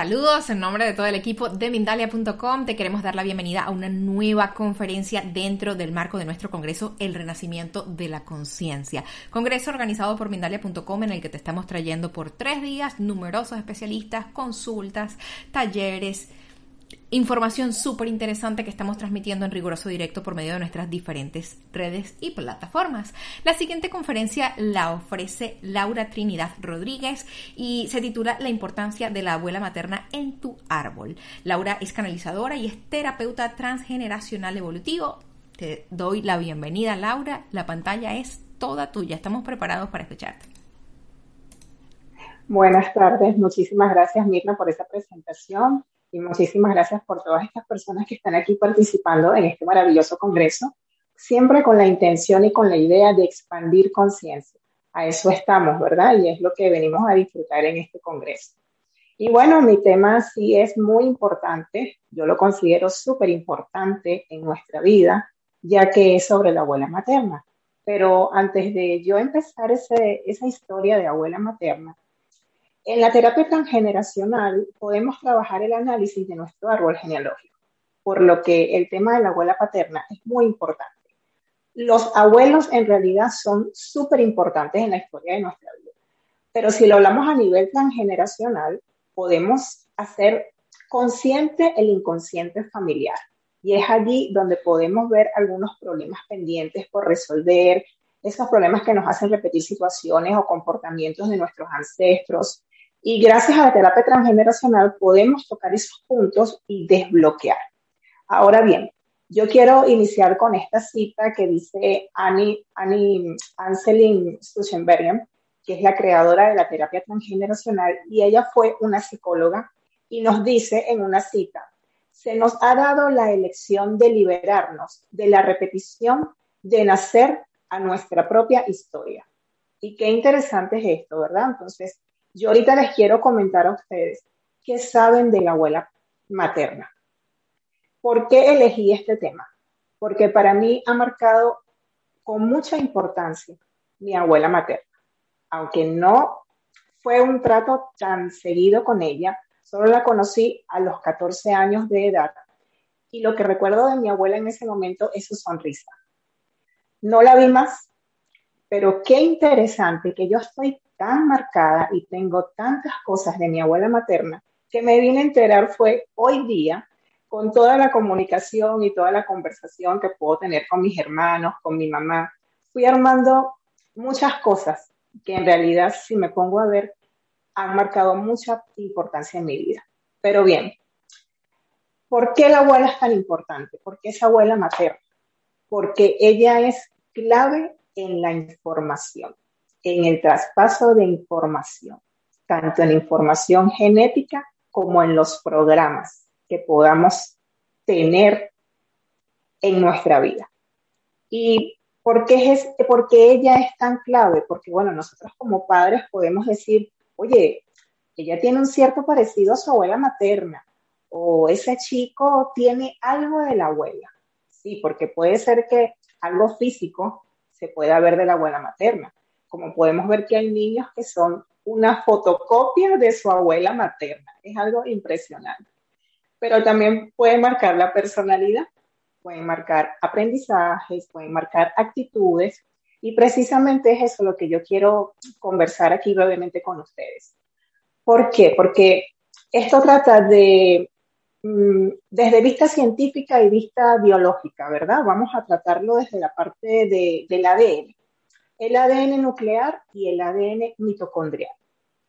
Saludos en nombre de todo el equipo de Mindalia.com. Te queremos dar la bienvenida a una nueva conferencia dentro del marco de nuestro congreso El Renacimiento de la Conciencia. Congreso organizado por Mindalia.com en el que te estamos trayendo por tres días numerosos especialistas, consultas, talleres, información súper interesante que estamos transmitiendo en riguroso directo por medio de nuestras diferentes redes y plataformas. La siguiente conferencia la ofrece Laura Trinidad Rodríguez y se titula La importancia de la abuela materna en tu árbol. Laura es canalizadora y es terapeuta transgeneracional evolutivo. Te doy la bienvenida, Laura. La pantalla es toda tuya. Estamos preparados para escucharte. Buenas tardes. Muchísimas gracias, Mirna, por esa presentación y muchísimas gracias por todas estas personas que están aquí participando en este maravilloso congreso, siempre con la intención y con la idea de expandir conciencia. A eso estamos, ¿verdad? Y es lo que venimos a disfrutar en este congreso. Y bueno, mi tema sí es muy importante, yo lo considero súper importante en nuestra vida, ya que es sobre la abuela materna. Pero antes de yo empezar esa historia de abuela materna, en la terapia transgeneracional podemos trabajar el análisis de nuestro árbol genealógico, por lo que el tema de la abuela paterna es muy importante. Los abuelos en realidad son súper importantes en la historia de nuestra vida, pero si lo hablamos a nivel transgeneracional, podemos hacer consciente el inconsciente familiar. Y es allí donde podemos ver algunos problemas pendientes por resolver, esos problemas que nos hacen repetir situaciones o comportamientos de nuestros ancestros, y gracias a la terapia transgeneracional podemos tocar esos puntos y desbloquear. Ahora bien, yo quiero iniciar con esta cita que dice Annie, Annie Anselin Stuchenberger, que es la creadora de la terapia transgeneracional, y ella fue una psicóloga y nos dice en una cita, se nos ha dado la elección de liberarnos de la repetición de nacer a nuestra propia historia. Y qué interesante es esto, ¿verdad? Entonces, yo ahorita les quiero comentar a ustedes qué saben de la abuela materna. ¿Por qué elegí este tema? Porque para mí ha marcado con mucha importancia mi abuela materna. Aunque no fue un trato tan seguido con ella, solo la conocí a los 14 años de edad. Y lo que recuerdo de mi abuela en ese momento es su sonrisa. No la vi más, pero qué interesante que yo estoy tan marcada y tengo tantas cosas de mi abuela materna que me vine a enterar fue hoy día con toda la comunicación y toda la conversación que puedo tener con mis hermanos, con mi mamá. Fui armando muchas cosas que en realidad, si me pongo a ver, han marcado mucha importancia en mi vida. Pero bien, ¿por qué la abuela es tan importante? ¿Por qué es abuela materna? Porque ella es clave en la información en el traspaso de información, tanto en información genética como en los programas que podamos tener en nuestra vida. ¿Y por qué, es, por qué ella es tan clave? Porque, bueno, nosotros como padres podemos decir, oye, ella tiene un cierto parecido a su abuela materna, o ese chico tiene algo de la abuela. Sí, porque puede ser que algo físico se pueda ver de la abuela materna, como podemos ver que hay niños que son una fotocopia de su abuela materna. Es algo impresionante. Pero también puede marcar la personalidad, pueden marcar aprendizajes, pueden marcar actitudes. Y precisamente es eso lo que yo quiero conversar aquí brevemente con ustedes. ¿Por qué? Porque esto trata de, mm, desde vista científica y vista biológica, ¿verdad? Vamos a tratarlo desde la parte de, del ADN. El ADN nuclear y el ADN mitocondrial.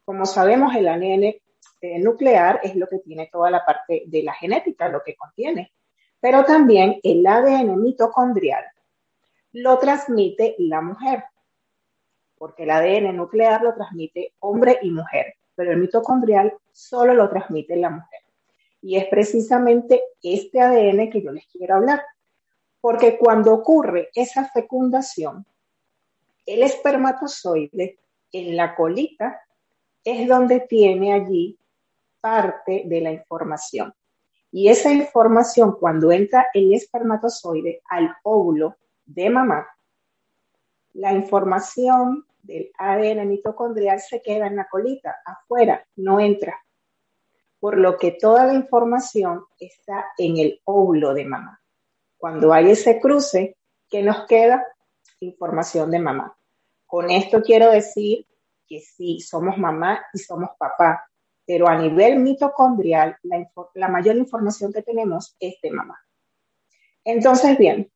Como sabemos, el ADN eh, nuclear es lo que tiene toda la parte de la genética, lo que contiene. Pero también el ADN mitocondrial lo transmite la mujer, porque el ADN nuclear lo transmite hombre y mujer, pero el mitocondrial solo lo transmite la mujer. Y es precisamente este ADN que yo les quiero hablar, porque cuando ocurre esa fecundación, el espermatozoide en la colita es donde tiene allí parte de la información. Y esa información, cuando entra el espermatozoide al óvulo de mamá, la información del ADN mitocondrial se queda en la colita, afuera, no entra. Por lo que toda la información está en el óvulo de mamá. Cuando hay ese cruce, ¿qué nos queda? Información de mamá. Con esto quiero decir que sí, somos mamá y somos papá, pero a nivel mitocondrial, la, mayor información que tenemos es de mamá. Entonces, bien,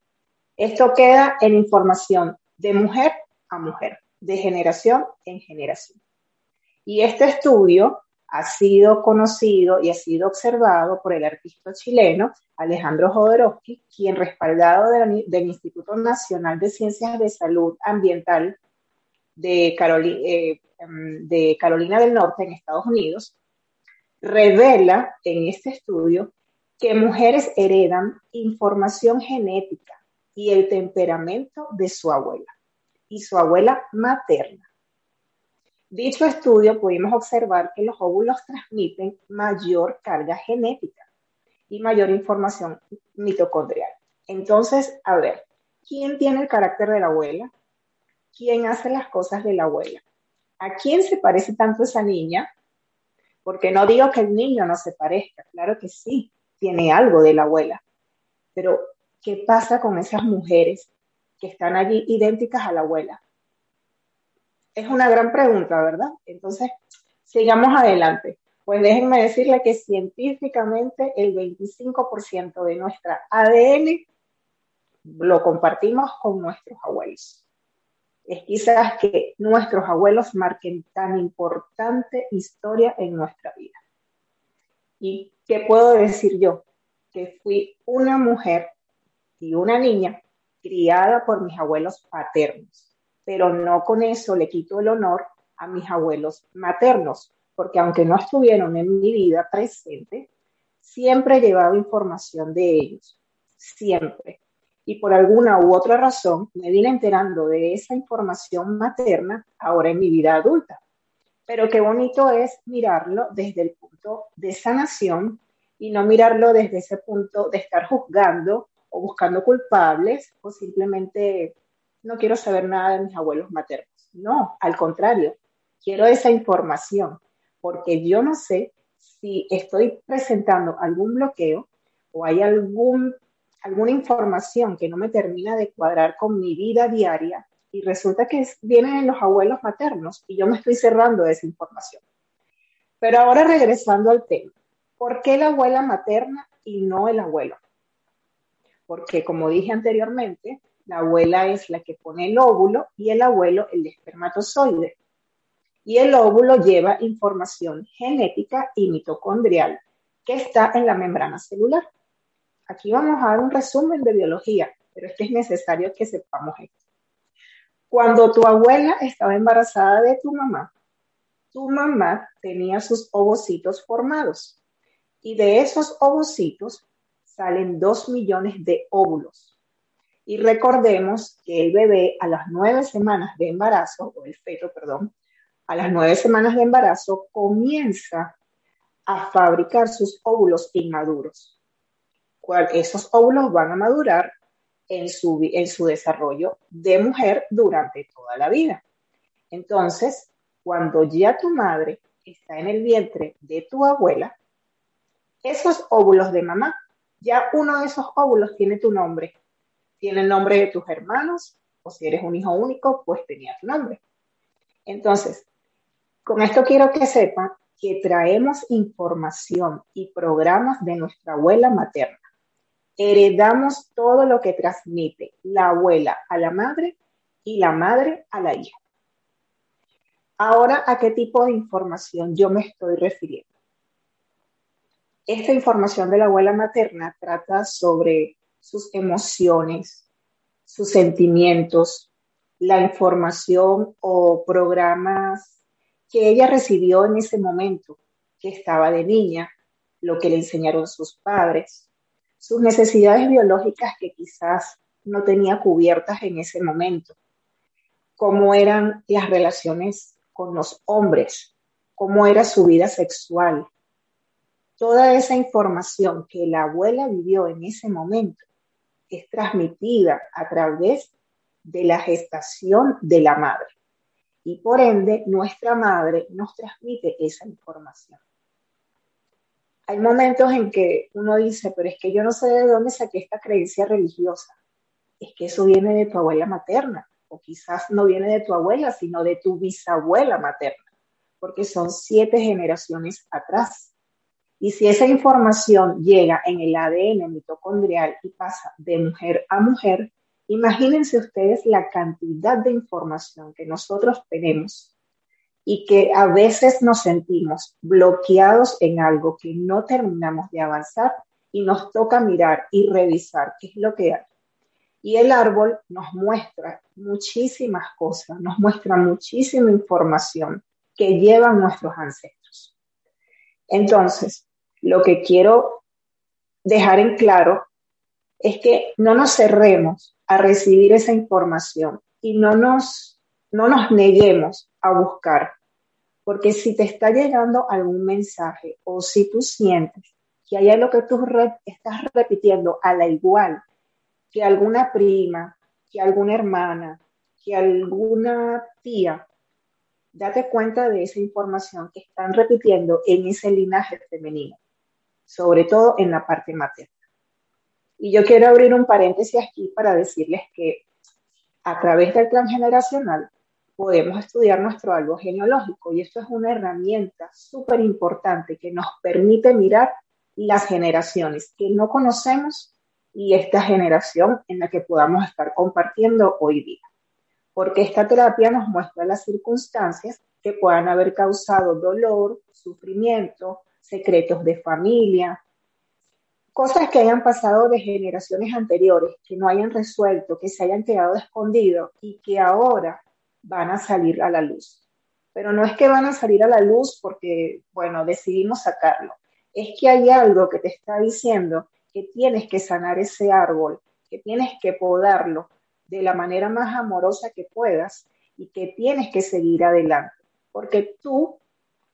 esto queda en información de mujer a mujer, de generación en generación. Y este estudio ha sido conocido y ha sido observado por el artista chileno Alejandro Jodorowsky, quien respaldado del Instituto Nacional de Ciencias de Salud Ambiental de, eh, em, de Carolina del Norte en Estados Unidos, revela en este estudio que mujeres heredan información genética y el temperamento de su abuela y su abuela materna. Dicho estudio pudimos observar que los óvulos transmiten mayor carga genética y mayor información mitocondrial. Entonces, a ver, ¿quién tiene el carácter de la abuela? ¿Quién hace las cosas de la abuela? ¿A quién se parece tanto esa niña? Porque no digo que el niño no se parezca, claro que sí, tiene algo de la abuela, pero ¿qué pasa con esas mujeres que están allí idénticas a la abuela? Es una gran pregunta, ¿verdad? Entonces, sigamos adelante. Pues déjenme decirle que científicamente el 25% de nuestra ADN lo compartimos con nuestros abuelos. Es quizás que nuestros abuelos marquen tan importante historia en nuestra vida. ¿Y qué puedo decir yo? Que fui una mujer y una niña criada por mis abuelos paternos, pero no con eso le quito el honor a mis abuelos maternos, porque aunque no estuvieron en mi vida presente, siempre llevaba información de ellos, siempre. Y por alguna u otra razón me vine enterando de esa información materna ahora en mi vida adulta. Pero qué bonito es mirarlo desde el punto de sanación y no mirarlo desde ese punto de estar juzgando o buscando culpables o simplemente no quiero saber nada de mis abuelos maternos. No, al contrario, quiero esa información porque yo no sé si estoy presentando algún bloqueo o hay algún, alguna información que no me termina de cuadrar con mi vida diaria y resulta que vienen en los abuelos maternos y yo me estoy cerrando de esa información. Pero ahora regresando al tema, ¿por qué la abuela materna y no el abuelo? porque como dije anteriormente, la abuela es la que pone el óvulo y el abuelo el espermatozoide. Y el óvulo lleva información genética y mitocondrial que está en la membrana celular. Aquí vamos a dar un resumen de biología, pero es que es necesario que sepamos esto. Cuando tu abuela estaba embarazada de tu mamá, tu mamá tenía sus ovocitos formados y de esos ovocitos salen dos millones de óvulos. Y recordemos que el bebé a las nueve semanas de embarazo, o el feto, perdón, a las nueve semanas de embarazo comienza a fabricar sus óvulos inmaduros. Esos óvulos van a madurar en su, en su desarrollo de mujer durante toda la vida. Entonces, cuando ya tu madre está en el vientre de tu abuela, esos óvulos de mamá ya uno de esos óvulos tiene tu nombre. Tiene el nombre de tus hermanos, o si eres un hijo único, pues tenía tu nombre. Entonces, con esto quiero que sepan que traemos información y programas de nuestra abuela materna. Heredamos todo lo que transmite la abuela a la madre y la madre a la hija. Ahora, ¿a qué tipo de información yo me estoy refiriendo? Esta información de la abuela materna trata sobre sus emociones, sus sentimientos, la información o programas que ella recibió en ese momento, que estaba de niña, lo que le enseñaron sus padres, sus necesidades biológicas que quizás no tenía cubiertas en ese momento, cómo eran las relaciones con los hombres, cómo era su vida sexual. Toda esa información que la abuela vivió en ese momento es transmitida a través de la gestación de la madre. Y por ende, nuestra madre nos transmite esa información. Hay momentos en que uno dice, pero es que yo no sé de dónde saqué esta creencia religiosa. Es que eso viene de tu abuela materna, o quizás no viene de tu abuela, sino de tu bisabuela materna, porque son siete generaciones atrás. Y si esa información llega en el ADN mitocondrial y pasa de mujer a mujer, imagínense ustedes la cantidad de información que nosotros tenemos y que a veces nos sentimos bloqueados en algo que no terminamos de avanzar y nos toca mirar y revisar qué es lo que hay. Y el árbol nos muestra muchísimas cosas, nos muestra muchísima información que llevan nuestros ancestros. Entonces, lo que quiero dejar en claro es que no nos cerremos a recibir esa información y no nos, no nos neguemos a buscar, porque si te está llegando algún mensaje o si tú sientes que hay algo que tú estás repitiendo a la igual que alguna prima, que alguna hermana, que alguna tía, date cuenta de esa información que están repitiendo en ese linaje femenino sobre todo en la parte materna. Y yo quiero abrir un paréntesis aquí para decirles que a través del plan generacional podemos estudiar nuestro árbol genealógico y esto es una herramienta súper importante que nos permite mirar las generaciones que no conocemos y esta generación en la que podamos estar compartiendo hoy día. Porque esta terapia nos muestra las circunstancias que puedan haber causado dolor, sufrimiento, secretos de familia, cosas que hayan pasado de generaciones anteriores, que no hayan resuelto, que se hayan quedado escondidos y que ahora van a salir a la luz. Pero no es que van a salir a la luz porque, bueno, decidimos sacarlo. Es que hay algo que te está diciendo que tienes que sanar ese árbol, que tienes que podarlo de la manera más amorosa que puedas y que tienes que seguir adelante. Porque tú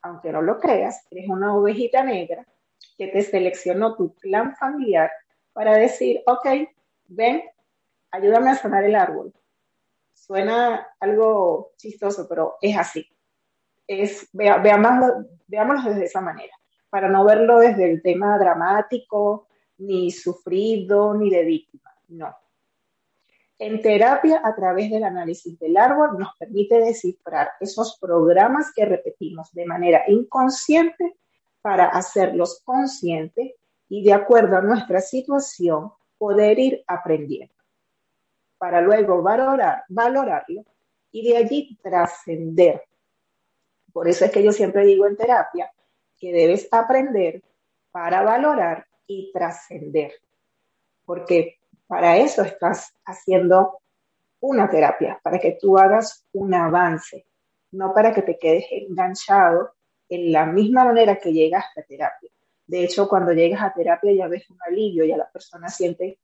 aunque no lo creas, eres una ovejita negra que te seleccionó tu clan familiar para decir, ok, ven, ayúdame a sanar el árbol. Suena algo chistoso, pero es así. Es, veámoslo, veámoslo desde esa manera, para no verlo desde el tema dramático, ni sufrido, ni de víctima. No, en terapia, a través del análisis del árbol, nos permite descifrar esos programas que repetimos de manera inconsciente para hacerlos conscientes y de acuerdo a nuestra situación poder ir aprendiendo, para luego valorar, valorarlo y de allí trascender. Por eso es que yo siempre digo en terapia que debes aprender para valorar y trascender, porque para eso estás haciendo una terapia, para que tú hagas un avance, no para que te quedes enganchado en la misma manera que llegaste a terapia. De hecho, cuando llegas a terapia ya ves un alivio, ya la persona siente,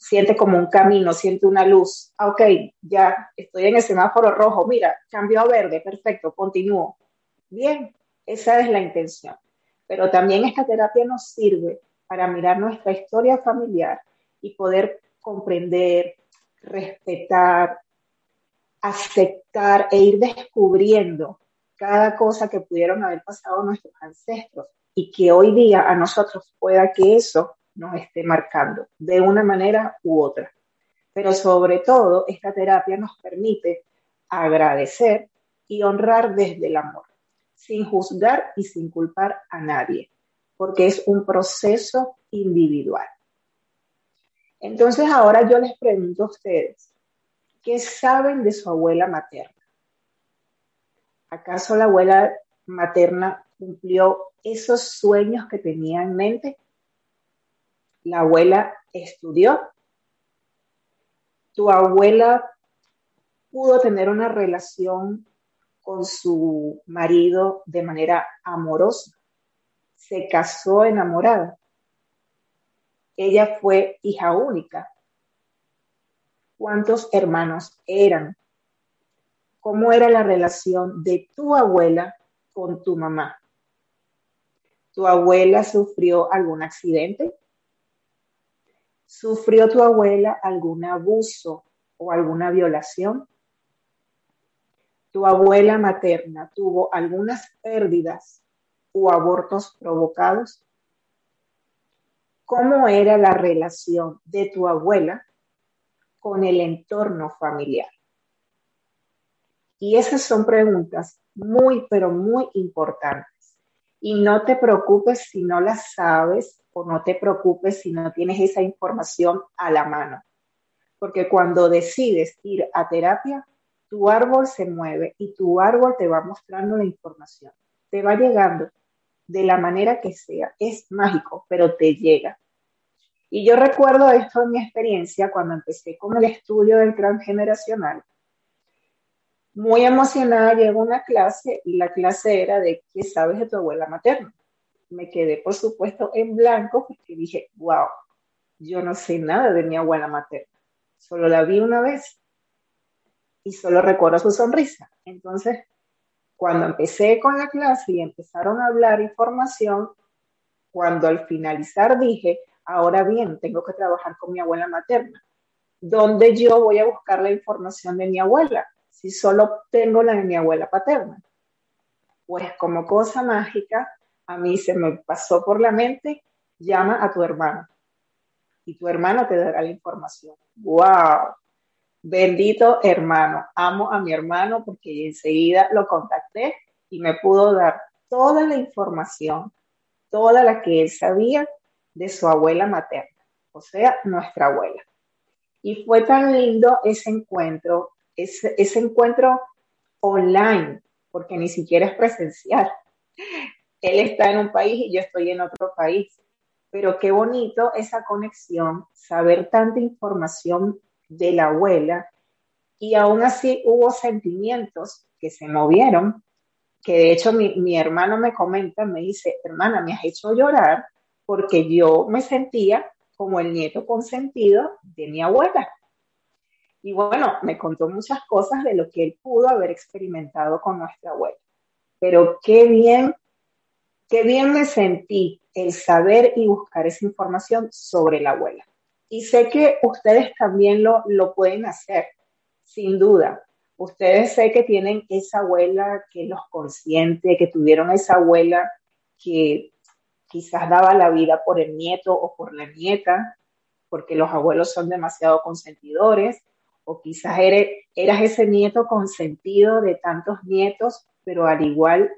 siente como un camino, siente una luz. Ah, ok, ya estoy en el semáforo rojo, mira, cambio a verde, perfecto, continúo. Bien, esa es la intención. Pero también esta terapia nos sirve para mirar nuestra historia familiar y poder comprender, respetar, aceptar e ir descubriendo cada cosa que pudieron haber pasado nuestros ancestros y que hoy día a nosotros pueda que eso nos esté marcando de una manera u otra. Pero sobre todo, esta terapia nos permite agradecer y honrar desde el amor. sin juzgar y sin culpar a nadie, porque es un proceso individual. Entonces ahora yo les pregunto a ustedes, ¿qué saben de su abuela materna? ¿Acaso la abuela materna cumplió esos sueños que tenía en mente? La abuela estudió. Tu abuela pudo tener una relación con su marido de manera amorosa. Se casó enamorada. Ella fue hija única. ¿Cuántos hermanos eran? ¿Cómo era la relación de tu abuela con tu mamá? ¿Tu abuela sufrió algún accidente? ¿Sufrió tu abuela algún abuso o alguna violación? ¿Tu abuela materna tuvo algunas pérdidas o abortos provocados? ¿Cómo era la relación de tu abuela con el entorno familiar? Y esas son preguntas muy, pero muy importantes. Y no te preocupes si no las sabes o no te preocupes si no tienes esa información a la mano. Porque cuando decides ir a terapia, tu árbol se mueve y tu árbol te va mostrando la información. Te va llegando de la manera que sea. Es mágico, pero te llega. Y yo recuerdo esto en mi experiencia cuando empecé con el estudio del transgeneracional. Muy emocionada llego a una clase y la clase era de ¿qué sabes de tu abuela materna? Me quedé, por supuesto, en blanco porque dije, wow, yo no sé nada de mi abuela materna. Solo la vi una vez y solo recuerdo su sonrisa. Entonces, cuando empecé con la clase y empezaron a hablar información, cuando al finalizar dije, ahora bien, tengo que trabajar con mi abuela materna. ¿Dónde yo voy a buscar la información de mi abuela si solo tengo la de mi abuela paterna? Pues como cosa mágica, a mí se me pasó por la mente, llama a tu hermano y tu hermano te dará la información. ¡Wow! Bendito hermano, amo a mi hermano porque enseguida lo contacté y me pudo dar toda la información, toda la que él sabía de su abuela materna, o sea, nuestra abuela. Y fue tan lindo ese encuentro, ese, ese encuentro online, porque ni siquiera es presencial. Él está en un país y yo estoy en otro país. Pero qué bonito esa conexión, saber tanta información de la abuela y aún así hubo sentimientos que se movieron, que de hecho mi, hermano me comenta, me dice, hermana, me has hecho llorar porque yo me sentía como el nieto consentido de mi abuela. Y bueno, me contó muchas cosas de lo que él pudo haber experimentado con nuestra abuela. Pero qué bien, qué bien me sentí el saber y buscar esa información sobre la abuela. Y sé que ustedes también lo, lo pueden hacer, sin duda. Ustedes sé que tienen esa abuela que los consiente, que tuvieron esa abuela que quizás daba la vida por el nieto o por la nieta, porque los abuelos son demasiado consentidores, o quizás eres, eras ese nieto consentido de tantos nietos, pero al igual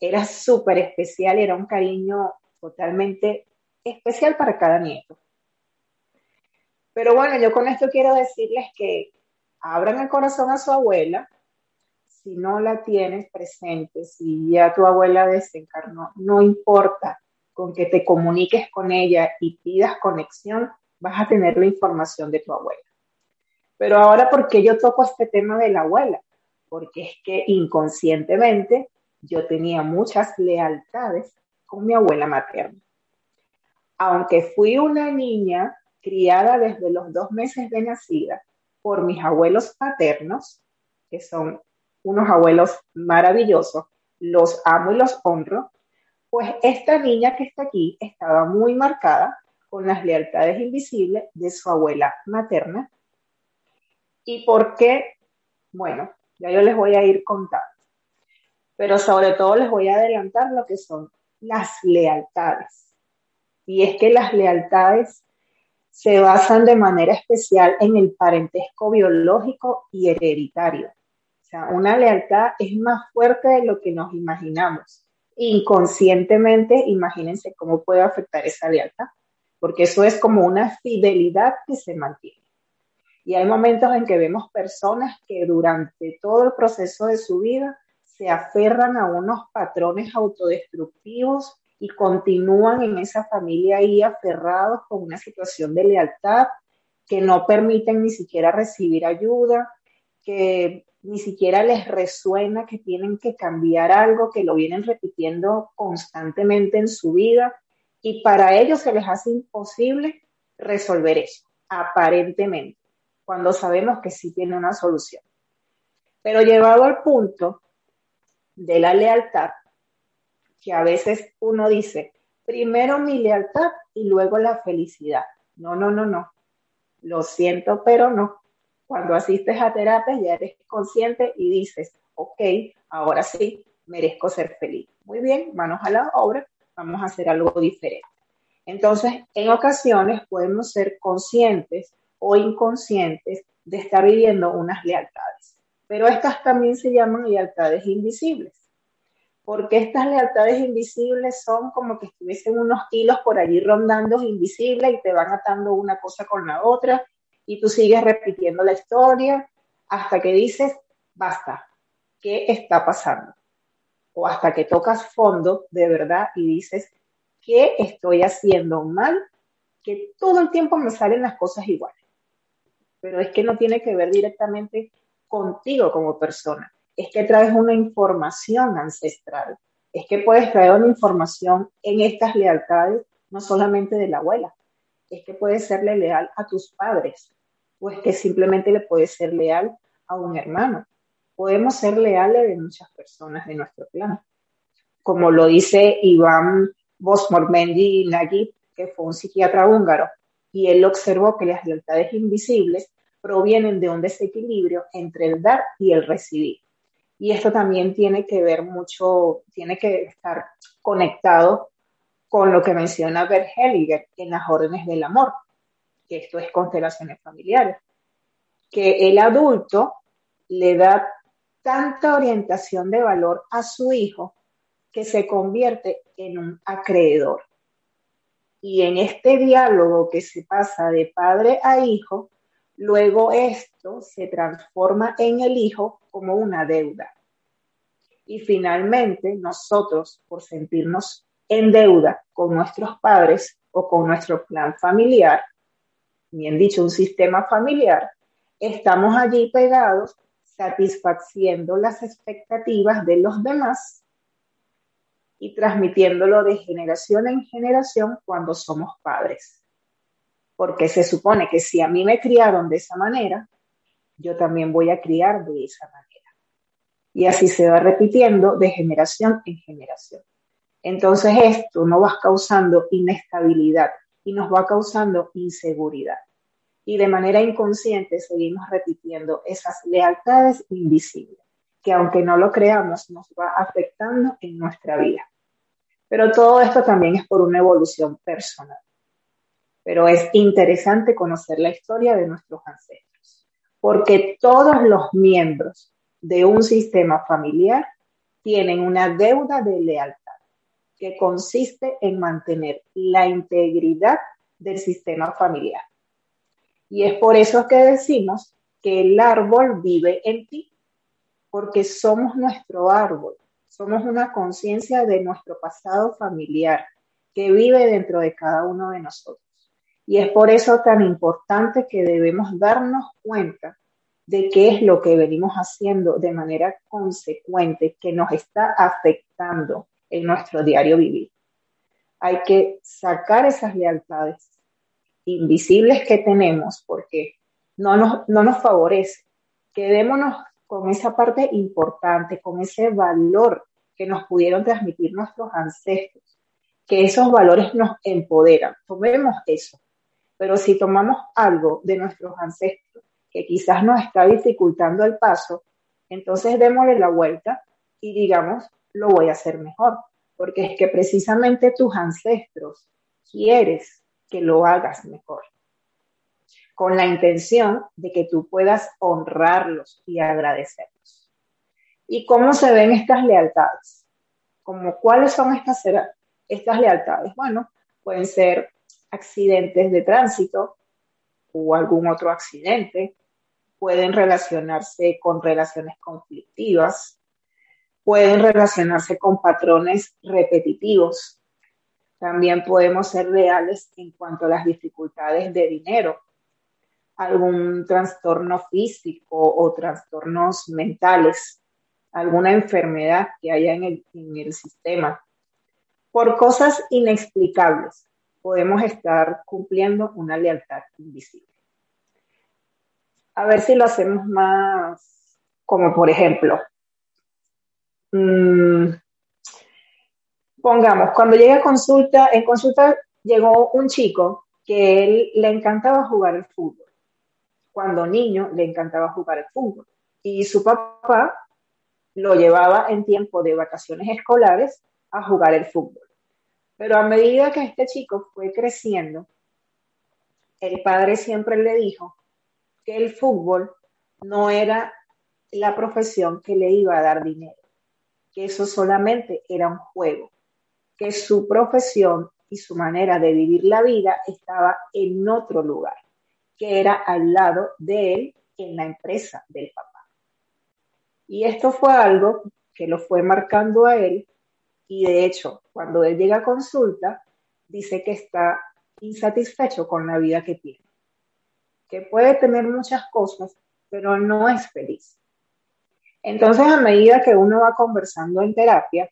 era súper especial, era un cariño totalmente especial para cada nieto. Pero bueno, yo con esto quiero decirles que abran el corazón a su abuela. Si no la tienes presente, si ya tu abuela desencarnó, no importa con que te comuniques con ella y pidas conexión, vas a tener la información de tu abuela. Pero ahora, ¿por qué yo toco este tema de la abuela? Porque es que inconscientemente yo tenía muchas lealtades con mi abuela materna. Aunque fui una niña criada desde los dos meses de nacida por mis abuelos paternos, que son unos abuelos maravillosos, los amo y los honro, pues esta niña que está aquí estaba muy marcada con las lealtades invisibles de su abuela materna. ¿Y por qué? Bueno, ya yo les voy a ir contando. Pero sobre todo les voy a adelantar lo que son las lealtades. Y es que las lealtades se basan de manera especial en el parentesco biológico y hereditario. sea, una lealtad es más fuerte de lo que nos imaginamos. Inconscientemente, imagínense cómo puede afectar esa lealtad, porque eso es como una fidelidad que se mantiene. Y hay momentos en que vemos personas que durante todo el proceso de su vida se aferran a unos patrones autodestructivos y continúan en esa familia ahí aferrados con una situación de lealtad que no permiten ni siquiera recibir ayuda, que ni siquiera les resuena que tienen que cambiar algo, que lo vienen repitiendo constantemente en su vida y para ellos se les hace imposible resolver eso, aparentemente, cuando sabemos que sí tiene una solución. Pero llevado al punto de la lealtad, que a veces uno dice, primero mi lealtad y luego la felicidad. No, no, no, no. Lo siento, pero no. Cuando asistes a terapia ya eres consciente y dices, ok, ahora sí, merezco ser feliz. Muy bien, manos a la obra, vamos a hacer algo diferente. Entonces, en ocasiones podemos ser conscientes o inconscientes de estar viviendo unas lealtades, pero estas también se llaman lealtades invisibles, porque estas lealtades invisibles son como que estuviesen unos hilos por allí rondando invisibles y te van atando una cosa con la otra y tú sigues repitiendo la historia hasta que dices, basta, ¿qué está pasando? O hasta que tocas fondo de verdad y dices, ¿qué estoy haciendo mal? Que todo el tiempo me salen las cosas iguales. Pero es que no tiene que ver directamente contigo como persona. Es que traes una información ancestral. Es que puedes traer una información en estas lealtades, no solamente de la abuela. Es que puedes serle leal a tus padres, pues que simplemente le puede ser leal a un hermano. Podemos ser leales de muchas personas de nuestro clan. Como lo dice Iván Bosmormendi Nagy, que fue un psiquiatra húngaro, y él observó que las lealtades invisibles provienen de un desequilibrio entre el dar y el recibir. Y esto también tiene que ver mucho, tiene que estar conectado con lo que menciona Bert Hellinger en las órdenes del amor, que esto es constelaciones familiares, que el adulto le da tanta orientación de valor a su hijo que se convierte en un acreedor. Y en este diálogo que se pasa de padre a hijo, luego esto se transforma en el hijo como una deuda. Y finalmente nosotros, por sentirnos en deuda con nuestros padres o con nuestro plan familiar, bien dicho, un sistema familiar, estamos allí pegados satisfaciendo las expectativas de los demás y transmitiéndolo de generación en generación cuando somos padres. Porque se supone que si a mí me criaron de esa manera, yo también voy a criar de esa manera. Y así se va repitiendo de generación en generación. Entonces esto no va causando inestabilidad, y nos va causando inseguridad. Y de manera inconsciente seguimos repitiendo esas lealtades invisibles, que aunque no lo creamos, nos va afectando en nuestra vida. Pero todo esto también es por una evolución personal. Pero es interesante conocer la historia de nuestros ancestros, porque todos los miembros de un sistema familiar tienen una deuda de lealtad que consiste en mantener la integridad del sistema familiar. Y es por eso que decimos que el árbol vive en ti, porque somos nuestro árbol, somos una conciencia de nuestro pasado familiar que vive dentro de cada uno de nosotros. Y es por eso tan importante que debemos darnos cuenta de qué es lo que venimos haciendo de manera consecuente, que nos está afectando en nuestro diario vivir. Hay que sacar esas lealtades invisibles que tenemos porque no nos, no nos favorece. Quedémonos con esa parte importante, con ese valor que nos pudieron transmitir nuestros ancestros, que esos valores nos empoderan. Tomemos eso. Pero si tomamos algo de nuestros ancestros que quizás nos está dificultando el paso, entonces démosle la vuelta y digamos, lo voy a hacer mejor, porque es que precisamente tus ancestros quieres que lo hagas mejor, con la intención de que tú puedas honrarlos y agradecerlos. ¿Y cómo se ven estas lealtades? Como, ¿Cuáles son estas, estas lealtades? Bueno, pueden ser accidentes de tránsito o algún otro accidente, pueden relacionarse con relaciones conflictivas, pueden relacionarse con patrones repetitivos. También podemos ser reales en cuanto a las dificultades de dinero, algún trastorno físico o trastornos mentales, alguna enfermedad que haya en el, en el sistema. Por cosas inexplicables podemos estar cumpliendo una lealtad invisible. A ver si lo hacemos más como por ejemplo, mmm, pongamos, cuando llega a consulta, en consulta llegó un chico que él le encantaba jugar el fútbol. Cuando niño le encantaba jugar el fútbol. Y su papá lo llevaba en tiempo de vacaciones escolares a jugar el fútbol. Pero a medida que este chico fue creciendo, el padre siempre le dijo que el fútbol no era la profesión que le iba a dar dinero, que eso solamente era un juego, que su profesión y su manera de vivir la vida estaba en otro lugar, que era al lado de él en la empresa del papá. Y esto fue algo que lo fue marcando a él y de hecho, cuando él llega a consulta, dice que está insatisfecho con la vida que tiene, que puede tener muchas cosas, pero no es feliz. Entonces, a medida que uno va conversando en terapia,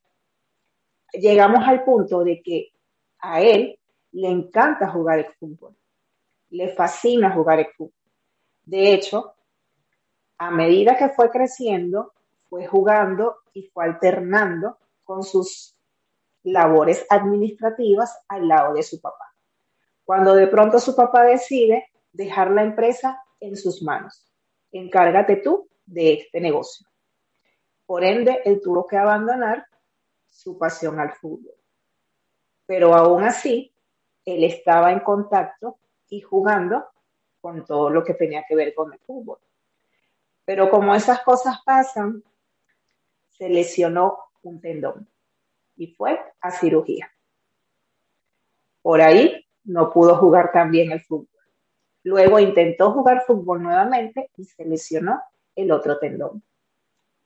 llegamos al punto de que a él le encanta jugar el fútbol, le fascina jugar el fútbol. De hecho, a medida que fue creciendo, fue jugando y fue alternando con sus labores administrativas al lado de su papá. Cuando de pronto su papá decide dejar la empresa en sus manos, encárgate tú de este negocio. Por ende, él tuvo que abandonar su pasión al fútbol. Pero aún así, él estaba en contacto y jugando con todo lo que tenía que ver con el fútbol. Pero como esas cosas pasan, se lesionó un tendón y fue a cirugía. Por ahí no pudo jugar también el fútbol. Luego intentó jugar fútbol nuevamente y se lesionó el otro tendón.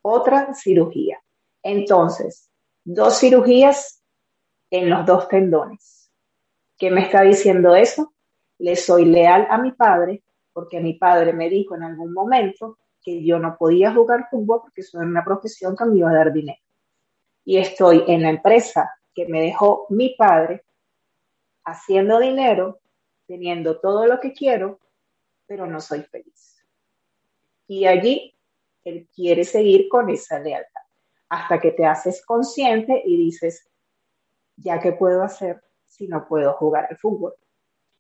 Otra cirugía. Entonces, dos cirugías en los dos tendones. ¿Qué me está diciendo eso? Le soy leal a mi padre porque mi padre me dijo en algún momento que yo no podía jugar fútbol porque eso una profesión que me iba a dar dinero. Y estoy en la empresa que me dejó mi padre haciendo dinero, teniendo todo lo que quiero, pero no soy feliz. Y allí él quiere seguir con esa lealtad, hasta que te haces consciente y dices, ya que puedo hacer si no puedo jugar al fútbol.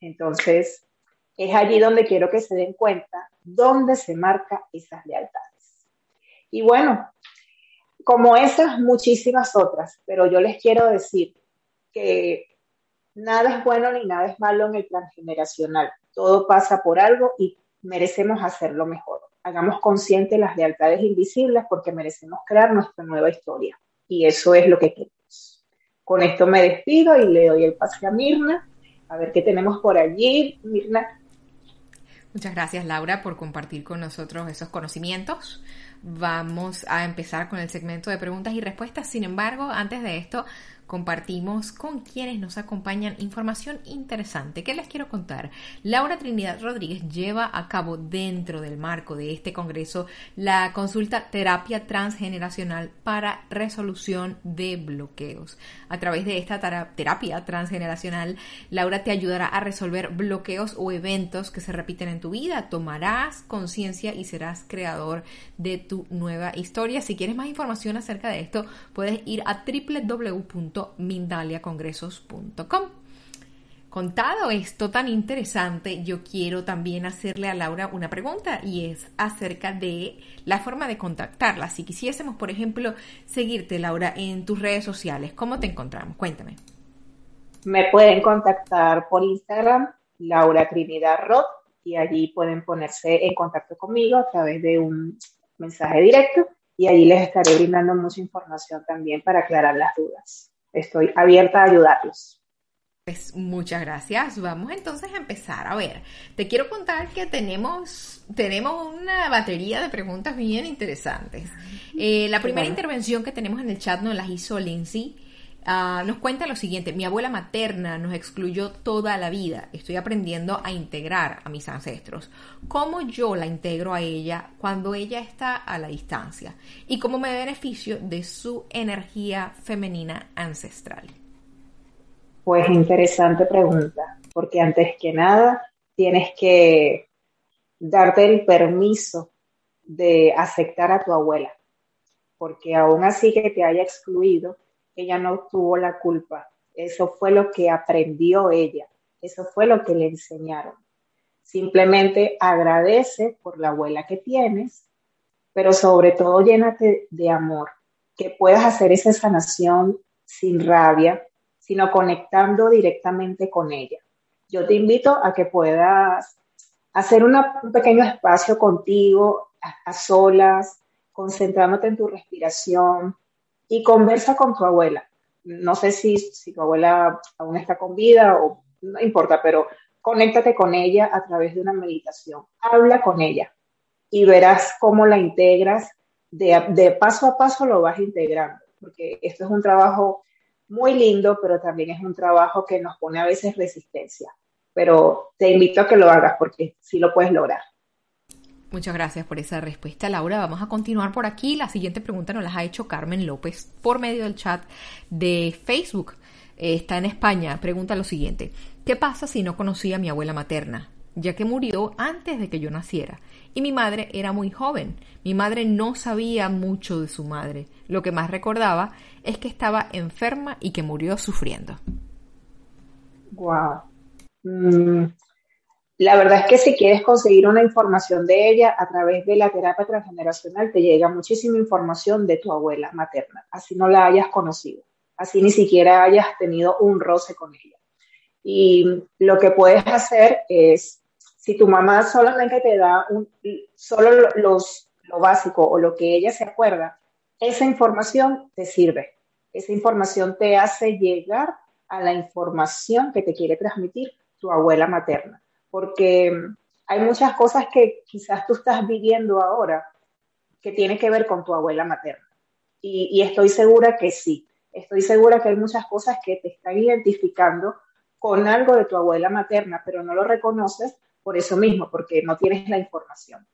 Entonces, es allí donde quiero que se den cuenta dónde se marca esas lealtades. Y bueno, como esas, muchísimas otras, pero yo les quiero decir que nada es bueno ni nada es malo en el plan generacional. Todo pasa por algo y merecemos hacerlo mejor. Hagamos conscientes las lealtades invisibles porque merecemos crear nuestra nueva historia. Y eso es lo que queremos. Con esto me despido y le doy el pase a Mirna. A ver qué tenemos por allí. Mirna, Muchas gracias Laura por compartir con nosotros esos conocimientos. Vamos a empezar con el segmento de preguntas y respuestas. Sin embargo, antes de esto, compartimos con quienes nos acompañan información interesante. ¿Qué les quiero contar? Laura Trinidad Rodríguez lleva a cabo dentro del marco de este Congreso la consulta Terapia Transgeneracional para Resolución de Bloqueos. A través de esta terapia transgeneracional, Laura te ayudará a resolver bloqueos o eventos que se repiten en tu vida. Tomarás conciencia y serás creador de tu nueva historia. Si quieres más información acerca de esto, puedes ir a www mindaliacongresos.com. Contado esto tan interesante, yo quiero también hacerle a Laura una pregunta y es acerca de la forma de contactarla. Si quisiésemos, por ejemplo, seguirte, Laura, en tus redes sociales, ¿cómo te encontramos? Cuéntame. Me pueden contactar por Instagram, Laura Trinidad Roth, y allí pueden ponerse en contacto conmigo a través de un mensaje directo y allí les estaré brindando mucha información también para aclarar las dudas. Estoy abierta a ayudarlos. Pues muchas gracias. Vamos entonces a empezar. A ver, te quiero contar que tenemos, tenemos una batería de preguntas bien interesantes. Eh, la primera intervención que tenemos en el chat nos la hizo Lindsay. Ah, nos cuenta lo siguiente, mi abuela materna nos excluyó toda la vida, estoy aprendiendo a integrar a mis ancestros. ¿Cómo yo la integro a ella cuando ella está a la distancia? ¿Y cómo me beneficio de su energía femenina ancestral? Pues interesante pregunta, porque antes que nada tienes que darte el permiso de aceptar a tu abuela, porque aún así que te haya excluido, ella no tuvo la culpa. Eso fue lo que aprendió ella, eso fue lo que le enseñaron. Simplemente agradece por la abuela que tienes, pero sobre todo llénate de amor, que puedas hacer esa sanación sin rabia, sino conectando directamente con ella. Yo te invito a que puedas hacer un pequeño espacio contigo, a, solas, concentrándote en tu respiración y conversa con tu abuela. No sé si, si tu abuela aún está con vida o no importa, pero conéctate con ella a través de una meditación. Habla con ella y verás cómo la integras. De, de paso a paso lo vas integrando, porque esto es un trabajo muy lindo, pero también es un trabajo que nos pone a veces resistencia. Pero te invito a que lo hagas porque sí lo puedes lograr. Muchas gracias por esa respuesta, Laura. Vamos a continuar por aquí. La siguiente pregunta nos la ha hecho Carmen López por medio del chat de Facebook. Está en España. Pregunta lo siguiente. ¿Qué pasa si no conocí a mi abuela materna? Ya que murió antes de que yo naciera. Y mi madre era muy joven. Mi madre no sabía mucho de su madre. Lo que más recordaba es que estaba enferma y que murió sufriendo. Wow. La verdad es que si quieres conseguir una información de ella a través de la terapia transgeneracional, te llega muchísima información de tu abuela materna, así no la hayas conocido, así ni siquiera hayas tenido un roce con ella. Y lo que puedes hacer es, si tu mamá solamente te da un, solo los, lo básico o lo que ella se acuerda, esa información te sirve esa información te hace llegar a la información que te quiere transmitir tu abuela materna. Porque hay muchas cosas que quizás tú estás viviendo ahora que tienen que ver con tu abuela materna. Y, estoy segura que sí. Estoy segura que hay muchas cosas que te están identificando con algo de tu abuela materna, pero no lo reconoces por eso mismo, porque no tienes la información.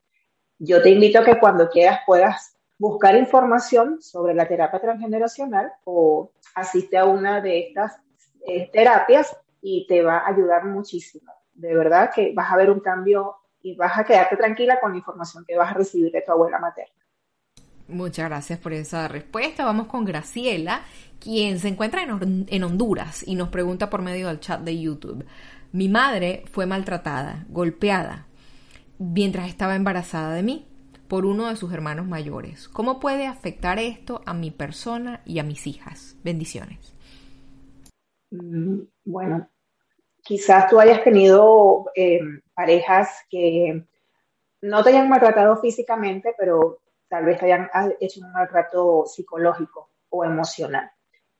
Yo te invito a que cuando quieras puedas buscar información sobre la terapia transgeneracional o asiste a una de estas eh, terapias y te va a ayudar muchísimo. De verdad que vas a ver un cambio y vas a quedarte tranquila con la información que vas a recibir de tu abuela materna. Muchas gracias por esa respuesta. Vamos con Graciela, quien se encuentra en, en Honduras y nos pregunta por medio del chat de YouTube. Mi madre fue maltratada, golpeada, mientras estaba embarazada de mí por uno de sus hermanos mayores. ¿Cómo puede afectar esto a mi persona y a mis hijas? Bendiciones. Mm, bueno, quizás tú hayas tenido eh, parejas que no te hayan maltratado físicamente, pero tal vez te hayan hecho un maltrato psicológico o emocional.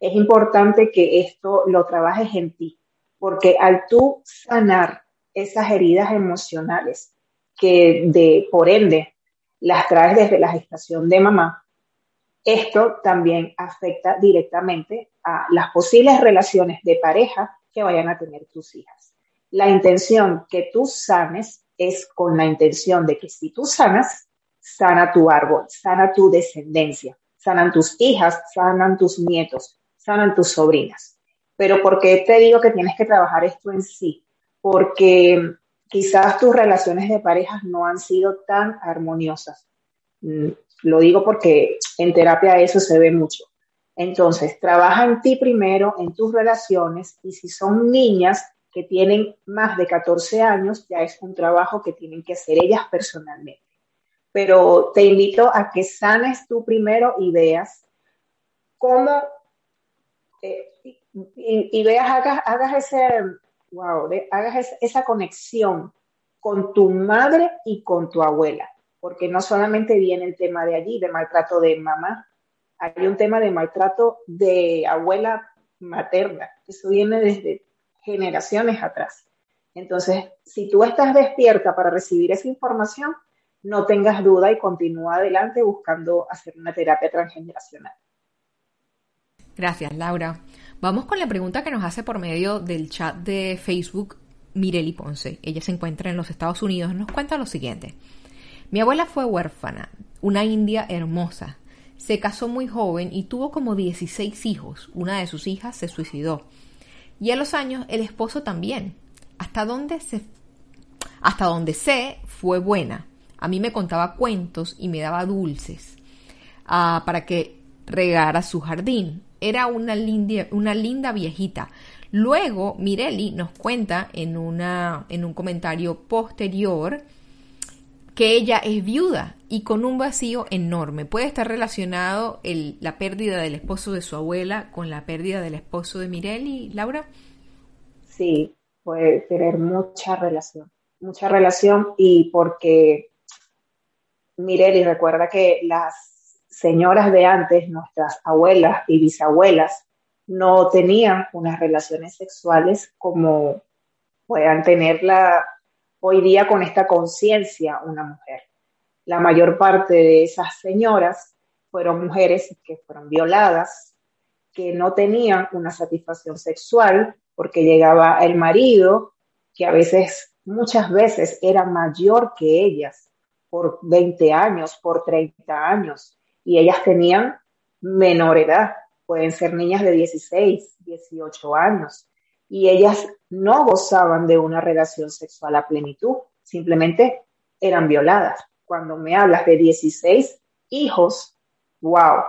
Es importante que esto lo trabajes en ti, porque al tú sanar esas heridas emocionales que de por ende las traes desde la gestación de mamá, esto también afecta directamente a las posibles relaciones de pareja que vayan a tener tus hijas. La intención que tú sanes es con la intención de que si tú sanas, sana tu árbol, sana tu descendencia, sanan tus hijas, sanan tus nietos, sanan tus sobrinas. Pero ¿por qué te digo que tienes que trabajar esto en sí? Porque quizás tus relaciones de parejas no han sido tan armoniosas. Mm, lo digo porque en terapia eso se ve mucho. Entonces, trabaja en ti primero, en tus relaciones, y si son niñas que tienen más de 14 años, ya es un trabajo que tienen que hacer ellas personalmente. Pero te invito a que sanes tú primero y veas cómo, eh, y, veas, hagas, ese, wow, hagas esa conexión con tu madre y con tu abuela. porque no solamente viene el tema de allí, de maltrato de mamá, hay un tema de maltrato de abuela materna, eso viene desde generaciones atrás. Entonces, si tú estás despierta para recibir esa información, no tengas duda y continúa adelante buscando hacer una terapia transgeneracional. Gracias, Laura. Vamos con la pregunta que nos hace por medio del chat de Facebook Mireli Ponce. Ella se encuentra en los Estados Unidos. Nos cuenta lo siguiente. Mi abuela fue huérfana, una india hermosa. Se casó muy joven y tuvo como 16 hijos. Una de sus hijas se suicidó. Y a los años el esposo también. Hasta donde se hasta donde sé fue buena. A mí me contaba cuentos y me daba dulces ah, para que regara su jardín era una una linda viejita. Luego, Mirelli nos cuenta en, una, en un comentario posterior que ella es viuda y con un vacío enorme. Puede estar relacionado el, la pérdida del esposo de su abuela con la pérdida del esposo de Mirelli, Laura. Sí, puede tener mucha relación, mucha relación y porque Mirelli recuerda que las señoras de antes, nuestras abuelas y bisabuelas, no tenían unas relaciones sexuales como puedan tenerla hoy día con esta conciencia una mujer. La mayor parte de esas señoras fueron mujeres que fueron violadas, que no tenían una satisfacción sexual porque llegaba el marido, que a veces, muchas veces era mayor que ellas, por 20 años, por 30 años, y ellas tenían menor edad, pueden ser niñas de 16, 18 años, y ellas no gozaban de una relación sexual a plenitud, simplemente eran violadas. Cuando me hablas de 16 hijos, wow,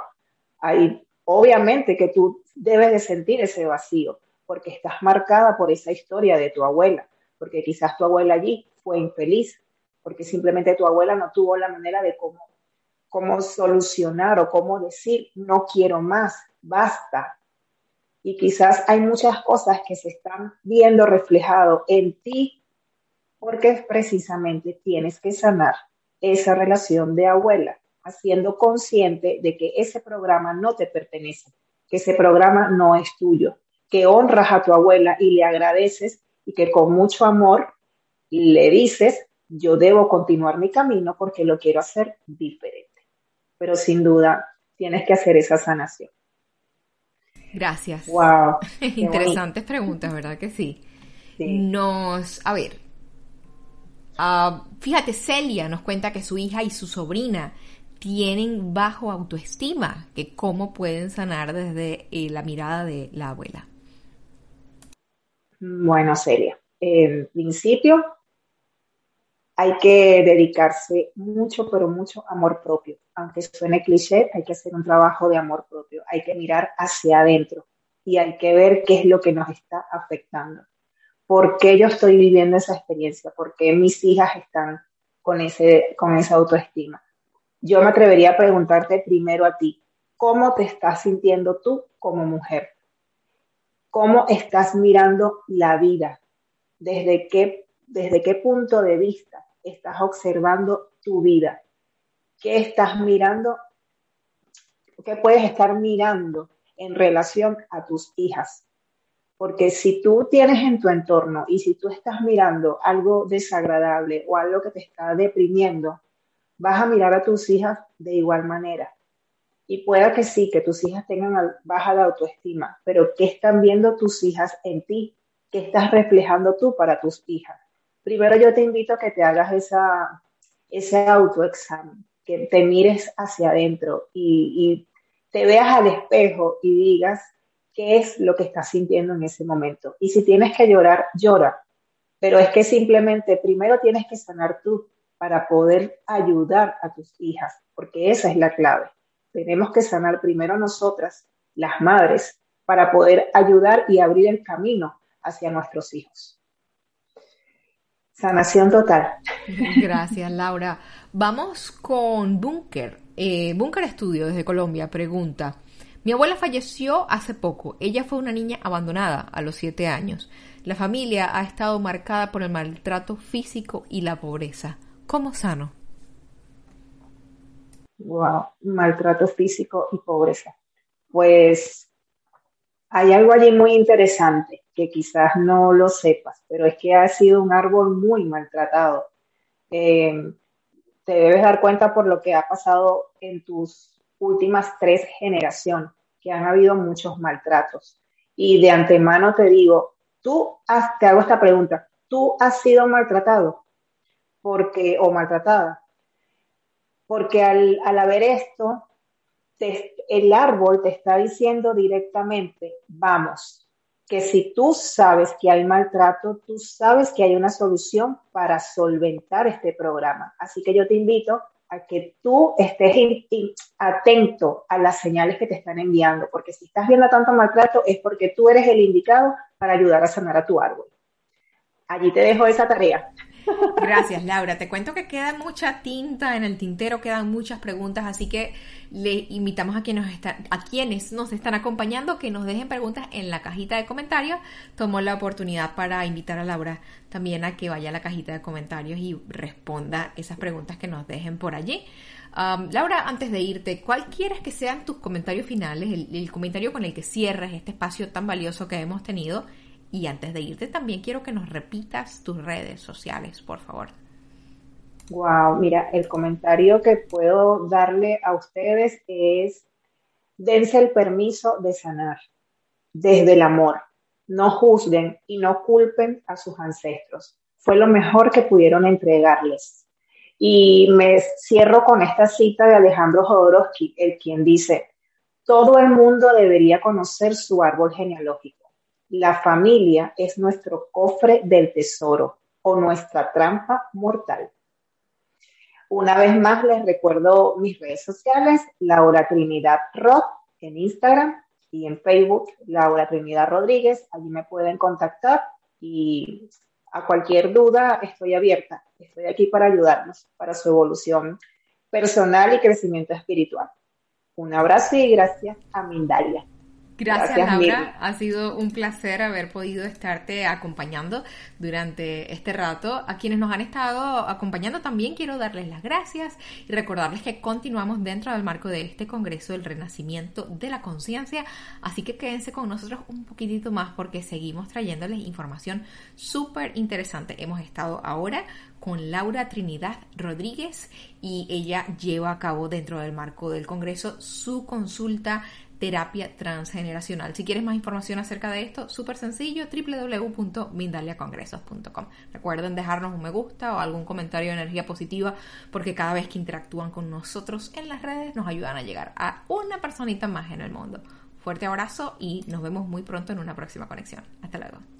ahí obviamente que tú debes de sentir ese vacío, porque estás marcada por esa historia de tu abuela, porque quizás tu abuela allí fue infeliz, porque simplemente tu abuela no tuvo la manera de cómo cómo solucionar o cómo decir, no quiero más, basta. Y quizás hay muchas cosas que se están viendo reflejado en ti porque precisamente tienes que sanar esa relación de abuela, haciendo consciente de que ese programa no te pertenece, que ese programa no es tuyo, que honras a tu abuela y le agradeces y que con mucho amor le dices, yo debo continuar mi camino porque lo quiero hacer diferente pero sin duda tienes que hacer esa sanación. Gracias. Wow. Interesantes preguntas, ¿verdad que sí? Nos, a ver, ah, fíjate, Celia nos cuenta que su hija y su sobrina tienen bajo autoestima, que cómo pueden sanar desde eh, la mirada de la abuela. Bueno, Celia, en principio hay que dedicarse mucho, pero mucho amor propio. Aunque suene cliché, hay que hacer un trabajo de amor propio. Hay que mirar hacia adentro y hay que ver qué es lo que nos está afectando. ¿Por qué yo estoy viviendo esa experiencia? ¿Por qué mis hijas están con, ese, con esa autoestima? Yo me atrevería a preguntarte primero a ti, ¿cómo te estás sintiendo tú como mujer? ¿Cómo estás mirando la vida? ¿Desde qué, desde qué punto de vista? Estás observando tu vida? ¿Qué estás mirando? ¿Qué puedes estar mirando en relación a tus hijas? Porque si tú tienes en tu entorno y si tú estás mirando algo desagradable o algo que te está deprimiendo, vas a mirar a tus hijas de igual manera. Y pueda que sí, que tus hijas tengan baja de autoestima, pero ¿qué están viendo tus hijas en ti? ¿Qué estás reflejando tú para tus hijas? Primero yo te invito a que te hagas esa, ese autoexamen, que te mires hacia adentro y, te veas al espejo y digas qué es lo que estás sintiendo en ese momento. Y si tienes que llorar, llora. Pero es que simplemente primero tienes que sanar tú para poder ayudar a tus hijas, porque esa es la clave. Tenemos que sanar primero nosotras, las madres, para poder ayudar y abrir el camino hacia nuestros hijos. Sanación total. Gracias, Laura. Vamos con Bunker. Eh, Bunker Estudio desde Colombia pregunta. Mi abuela falleció hace poco. Ella fue una niña abandonada a los siete años. La familia ha estado marcada por el maltrato físico y la pobreza. ¿Cómo sano? Wow, maltrato físico y pobreza. Pues hay algo allí muy interesante que quizás no lo sepas, pero es que ha sido un árbol muy maltratado. Eh, te debes dar cuenta por lo que ha pasado en tus últimas tres generaciones, que han habido muchos maltratos. Y de antemano te digo, tú te hago esta pregunta, ¿tú has sido maltratado? Porque, o maltratada. Porque al, al haber esto, el árbol te está diciendo directamente, vamos, que si tú sabes que hay maltrato, tú sabes que hay una solución para solventar este programa. Así que yo te invito a que tú estés atento a las señales que te están enviando, porque si estás viendo tanto maltrato es porque tú eres el indicado para ayudar a sanar a tu árbol. Allí te dejo esa tarea. Gracias, Laura. Te cuento que queda mucha tinta en el tintero, quedan muchas preguntas, así que le invitamos a quienes, están, a quienes nos están acompañando que nos dejen preguntas en la cajita de comentarios. Tomo la oportunidad para invitar a Laura también a que vaya a la cajita de comentarios y responda esas preguntas que nos dejen por allí. Um, Laura, antes de irte, ¿cuál quieres que sean tus comentarios finales, el, el comentario con el que cierres este espacio tan valioso que hemos tenido? Y antes de irte, también quiero que nos repitas tus redes sociales, por favor. Wow, mira, el comentario que puedo darle a ustedes es, dense el permiso de sanar desde el amor. No juzguen y no culpen a sus ancestros. Fue lo mejor que pudieron entregarles. Y me cierro con esta cita de Alejandro Jodorowsky, el quien dice, todo el mundo debería conocer su árbol genealógico la familia es nuestro cofre del tesoro o nuestra trampa mortal. Una vez más les recuerdo mis redes sociales, Laura Trinidad Rod en Instagram y en Facebook, Laura Trinidad Rodríguez. Allí me pueden contactar y a cualquier duda estoy abierta. Estoy aquí para ayudarnos para su evolución personal y crecimiento espiritual. Un abrazo y gracias a Mindalia. Gracias, Laura. Ha sido un placer haber podido estarte acompañando durante este rato. A quienes nos han estado acompañando también quiero darles las gracias y recordarles que continuamos dentro del marco de este Congreso del Renacimiento de la Conciencia. Así que quédense con nosotros un poquitito más porque seguimos trayéndoles información súper interesante. Hemos estado ahora con Laura Trinidad Rodríguez y ella lleva a cabo dentro del marco del Congreso su consulta terapia transgeneracional. Si quieres más información acerca de esto, súper sencillo, www.mindaliacongresos.com. Recuerden dejarnos un me gusta o algún comentario de energía positiva, porque cada vez que interactúan con nosotros en las redes nos ayudan a llegar a una personita más en el mundo. Fuerte abrazo y nos vemos muy pronto en una próxima conexión. Hasta luego.